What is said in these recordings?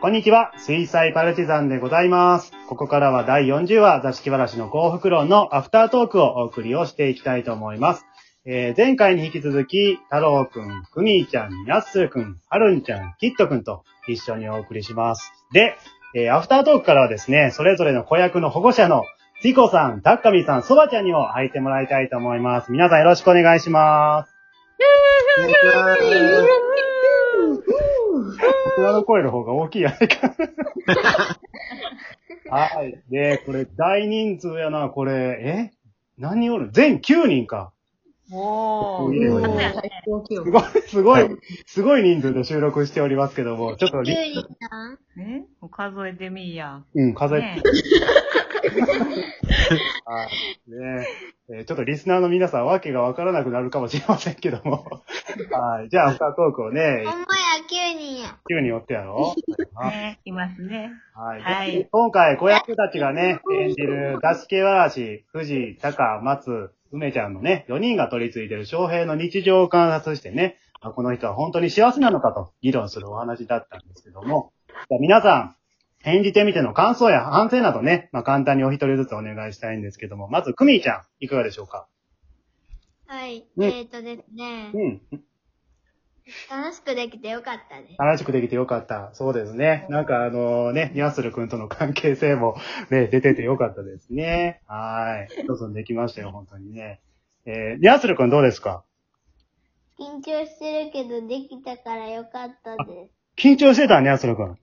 こんにちは、水彩パルチザンでございます。ここからは第40話、座敷わらしの幸福論のアフタートークをお送りをしていきたいと思います。えー前回に引き続き、太郎くん、くみーちゃん、やっすーくん、はるんちゃん、きっとくんと一緒にお送りします。で、えーアフタートークからはですね、それぞれの子役の保護者のつこさん、たっかみさん、そばちゃんにも入ってもらいたいと思います。皆さんよろしくお願いします。大人の声の方が大きいやないか。はい。で、これ大人数やな、これ、え？何人おる？全9人か。おー。すごい、すごい、すごい人数で収録しておりますけども、ちょっとリ、え？もう数えてみいや。うん、数えて、ね はい。ねえーちょっとリスナーの皆さんわけがわからなくなるかもしれませんけども。はい。じゃあ、アフタートークをね、ほんまや、9人や。9人おってやろ ねいますね。はい。はいで今回、子役たちがね、演じる、出し系わらし、藤、高、松、梅ちゃんのね、4人が取り付いてる翔平の日常を観察してね、あこの人は本当に幸せなのかと議論するお話だったんですけども、皆さん、演じてみての感想や反省などね、まあ簡単にお一人ずつお願いしたいんですけども、まず、くみーちゃん、いかがでしょうか？はい。うんえーとですねう、ん。楽しくできてよかったです。楽しくできてよかった。そうですね。なんかあのね、ニャンスル君との関係性もね、出ててよかったですね。はい。どうぞできましたよ、本当にね。えー、ニャンスル君どうですか？緊張してるけど、できたからよかったです。緊張してたニャンスル君。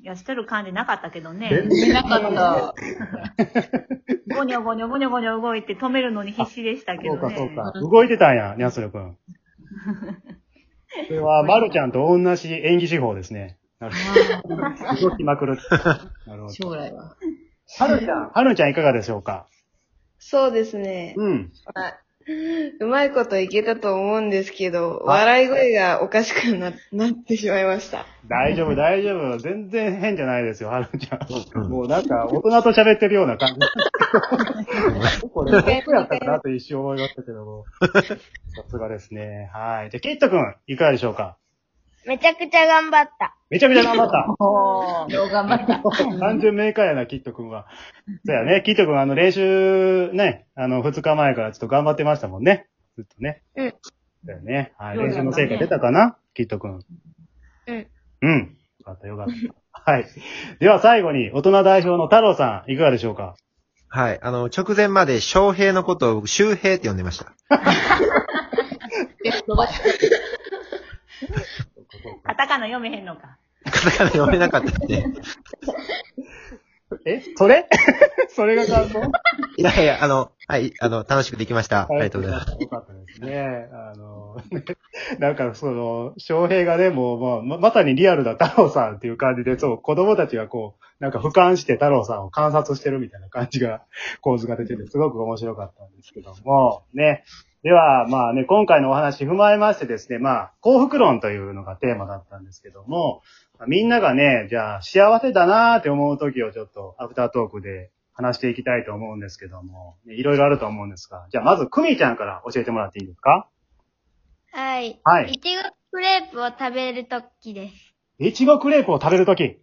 いや、してる感じなかったけどね。見なかった。ゴニョゴニョゴニョゴニョ動いて止めるのに必死でしたけそうか、どね。そうか。動いてたんや、ニャンスル君。これは、まるちゃんと同じ演技手法ですね。なるほど。動きまくる。なるほど。将来は。はるちゃん、はるちゃんいかがでしょうか？そうですね。うん。まあうまいこといけたと思うんですけど、あ笑い声がおかしくななってしまいました。大丈夫、大丈夫。全然変じゃないですよ、はるちゃん。もうなんか、大人と喋ってるような感じ。これ、僕やったかなと一瞬思いましたけども。さすがですね。はい。じゃあ、キットくん、いかがでしょうか？めちゃくちゃ頑張った。めちゃめちゃ頑張った。おー、よう頑張った。単純明快やな、キットくんは。そうやね、キットくん、あの、練習、ね、あの、二日前からちょっと頑張ってましたもんね。ずっとね。うん。だよね。はい。そうだね練習の成果出たかな？キットくん。うん。うん。よかった、よかった。はい。では最後に、大人代表の太郎さん、いかがでしょうか？はい。あの、直前まで翔平のことを僕周平って呼んでました。伸ばして。カタカナ読めへんのか。カタカナ読めなかったんで。え？それ？それが感想いやいや、あの、はい、あの、楽しくできました。ありがとうございます。よかったですね。あの、ね なんかその、翔平がね、もう、もうま、まさにリアルな太郎さんっていう感じで、そう、子供たちがこう、なんか俯瞰して太郎さんを観察してるみたいな感じが、構図が出てて、すごく面白かったんですけども、ね。では、まあね、今回のお話踏まえましてですね、まあ、幸福論というのがテーマだったんですけども、まあみんながね、じゃあ幸せだなーって思う時をちょっとアフタートークで話していきたいと思うんですけども、ねいろいろあると思うんですが、じゃあまず、くみちゃんから教えてもらっていいですか？はい。はいいちごクレープを食べるときです。いちごクレープを食べるとき。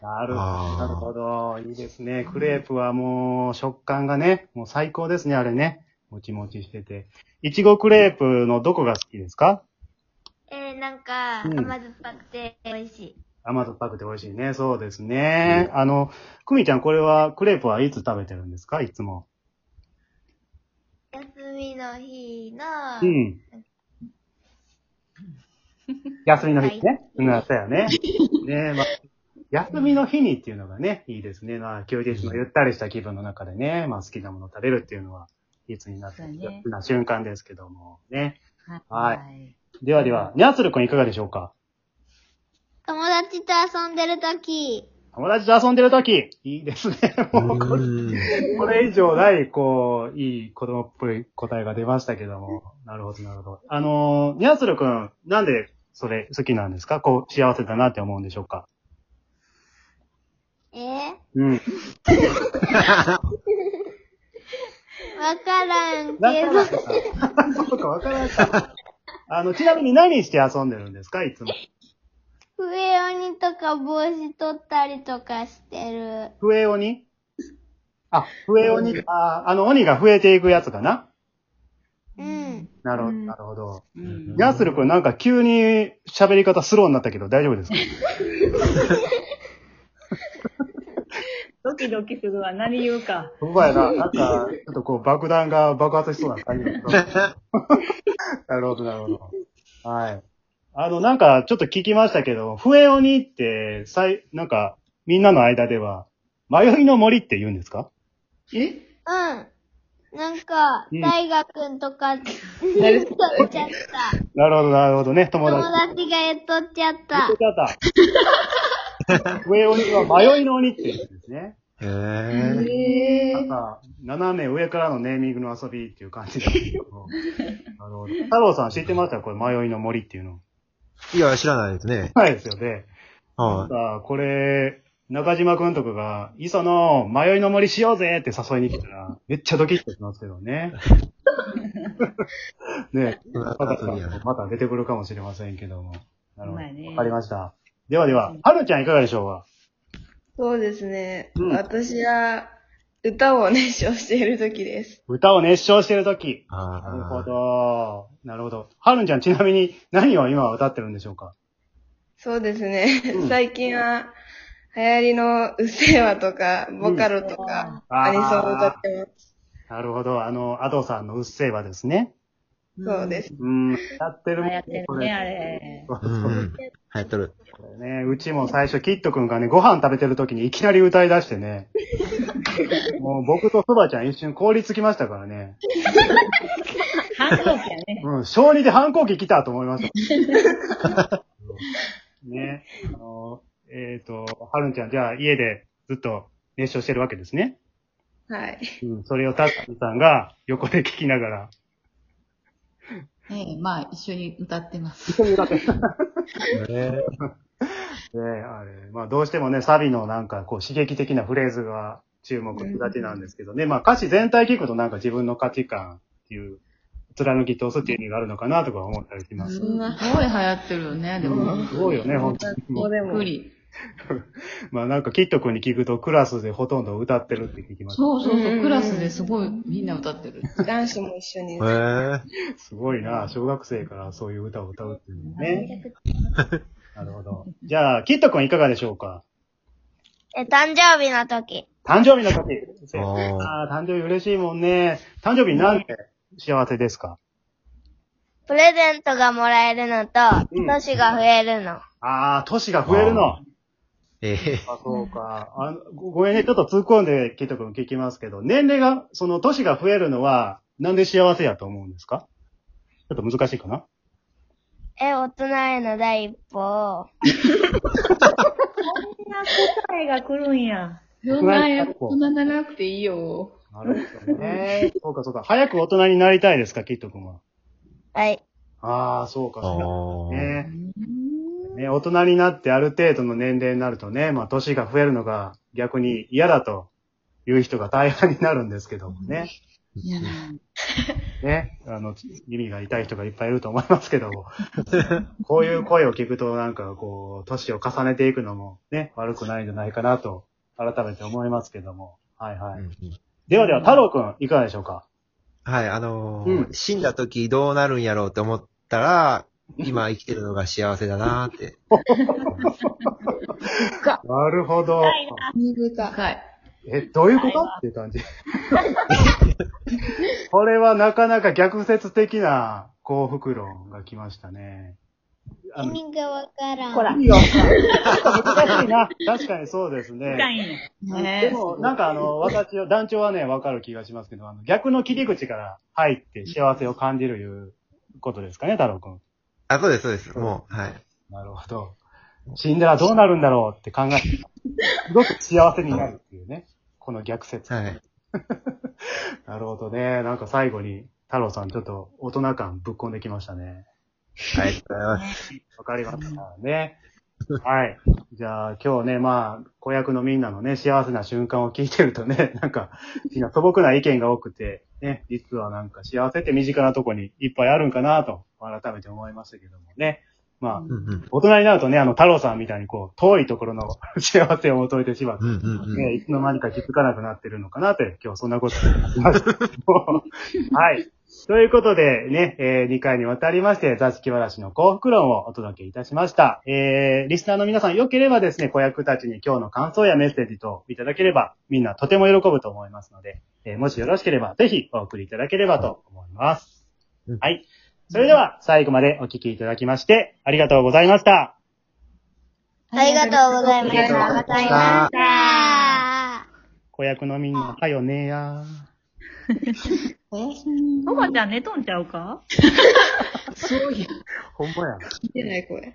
なるほど。あーなるほど。いいですね。クレープはもう食感がね、もう最高ですね、あれね。もちもちしてて。いちごクレープのどこが好きですか？えー、なんか、うん甘酸っぱくて美味しい。甘酸っぱくて美味しいね。そうですね。あの、くみちゃん、これは、クレープはいつ食べてるんですか？いつも。休みの日の、うん。休みの日ね。うん、そうやね。ねまあ、休みの日にっていうのがね、いいですね。まあ、休日のゆったりした気分の中でね、まあ、好きなものを食べるっていうのは、いつになってそうねな瞬間ですけども、ね。はい。ではでは、にゃつるくんいかがでしょうか？友達と遊んでるとき、友達と遊んでるとき、いいですね。もうこれ、以上ない、こう、いい子供っぽい答えが出ましたけども。なるほど、なるほど。あのー、にゃつるくん、なんでそれ好きなんですか？こう、幸せだなって思うんでしょうか？えー、うん。わからんなけど。そうか、わからんか。あの、ちなみに何して遊んでるんですか？いつも。笛鬼とか帽子取ったりとかしてる。笛鬼？あ、笛鬼、あ、あの鬼が増えていくやつかな？うん。なるほど、うんなるほど。うん。ヤスル君なんか急に喋り方スローになったけど大丈夫ですか？ドキドキするわ。何言うか。うまいな。なんか、ちょっとこう爆弾が爆発しそうな感じだけどなるほど、なるほど。はい。あの、なんか、ちょっと聞きましたけど、笛鬼って、さい、なんか、みんなの間では、迷いの森って言うんですか？え？うん。なんか、うん大学とか、取誰っちゃった。なるほど、なるほどね。友友達。達が言っとっちゃった。言ってた。笛鬼は迷いの鬼って言うんですね。へえ。なんか、斜め上からのネーミングの遊びっていう感じだけど。なるほど。太郎さん知ってました？これ、迷いの森っていうの。いや、知らないですね。ないですよね。はさあ、これ、中島くんとかが、磯野、迷いの森しようぜって誘いに来たら、めっちゃドキッとしますけどね。ねい。またまた出てくるかもしれませんけども。なるほど。うまいねわかりました。ではでは、はるちゃんいかがでしょうか？そうですね。うん私は歌を熱唱している時です。歌を熱唱してるとき。あなるほど。なるほど。はるんちゃんちなみに何を今歌ってるんでしょうか？そうですね。うん最近は流行りのうっせぇわとか、ボカロとか、うんアニソンを歌ってます。なるほど。あの、アドさんのうっせぇわですね。そうです。うん。歌ってる流行ってるね、あれ。あ。うんうん。流行っとる。これね、うちも最初、キットくんがね、ご飯食べてる時にいきなり歌い出してね。もう僕とそばちゃん一瞬凍りつきましたからね。反抗期やね。うん、小児で反抗期来たと思いました。ね。あの、えっ、と、はるんちゃん、じゃあ家でずっと熱唱してるわけですね。はい。うん、それをタッキーさんが横で聞きながら。ええ、まあ、一緒に歌ってます。一緒に歌ってる。へ ねあれ、まあどうしてもね、サビのなんかこう刺激的なフレーズが注目しがちなんですけどね、まあ歌詞全体聞くとなんか自分の価値観っていう、貫き通すっていう意味があるのかなとか思ったりします。すごい流行ってるよね、でも。すごいよね、本当に。ここでもびっく。り。まあなんかキット君に聞くとクラスでほとんど歌ってるって聞きましそうそうそうう、んクラスですごいみんな歌ってる。男子も一緒に。すごいな、小学生からそういう歌を歌うっていうのね。なるほど。じゃあ、キット君いかがでしょうか？え、誕生日の時。誕生日の時。ああ、誕生日嬉しいもんね。誕生日なんて幸せですか？プレゼントがもらえるのとうん、年が増えるの。ああ、年が増えるの。ええ。あ、そうか。あごごめんね、ちょっと突っ込んで、キット君聞きますけど、年齢が、その年が増えるのは、なんで幸せやと思うんですか？ちょっと難しいかな？え、大人への第一歩を。そんな答えが来るんや。そんなや、そんなならなくていいよ。なるほどね。そうか、そうか。早く大人になりたいですか、キット君は。はい。ああ、そうか、そうか。ねね、大人になってある程度の年齢になるとね、まあ、年が増えるのが逆に嫌だという人が大半になるんですけどもね。いやな。ね、あの、耳が痛い人がいっぱいいると思いますけども。こういう声を聞くとなんかこう、年を重ねていくのもね、悪くないんじゃないかなと、改めて思いますけども。はいはい。うんうんではでは、太郎くん、いかがでしょうか？はい、あのうんー死んだ時どうなるんやろうと思ったら、今生きてるのが幸せだなーって。なるほど。深い。え、どういうこと？っていう感じ。これはなかなか逆説的な幸福論が来ましたね。あの意味がわからん。ほら。意味がわかんない難しいな。確かにそうですね。深いね。ねでも、なんかあの、私は、団長はね、わかる気がしますけど、あの、逆の切り口から入って幸せを感じるいうことですかね、太郎くん。あ、そうです、そうです。もう、はい。なるほど。死んだらどうなるんだろうって考えて、すごく幸せになるっていうね。この逆説。はい。なるほどね。なんか最後に、太郎さんちょっと大人感ぶっ込んできましたね。ありがとうございます。わかりましたね。はい。じゃあ今日ね、まあ、子役のみんなのね、幸せな瞬間を聞いてるとね、なんか、みんな素朴な意見が多くて、ね、実はなんか幸せって身近なとこにいっぱいあるんかなと、改めて思いましたけどもね。まあ、うんうん。大人になるとね、あの、太郎さんみたいにこう、遠いところの 幸せを求めてしまって、うんうんうん。ね、いつの間にか気づかなくなってるのかなって、今日そんなことを思いました。はい。ということでね、え2回にわたりまして、座敷わらしの幸福論をお届けいたしました。えー、リスナーの皆さん、よければですね、子役たちに今日の感想やメッセージといただければ、みんなとても喜ぶと思いますので、えーもしよろしければ、ぜひお送りいただければと思いますうん。はい。それでは、最後までお聞きいただきまして、ありがとうございました。ありがとうございました。ありがとうございました子役のみんな、はよねやおやすみ。ともちゃん寝とんちゃうか？そうや。ほんまや。聞いてない声。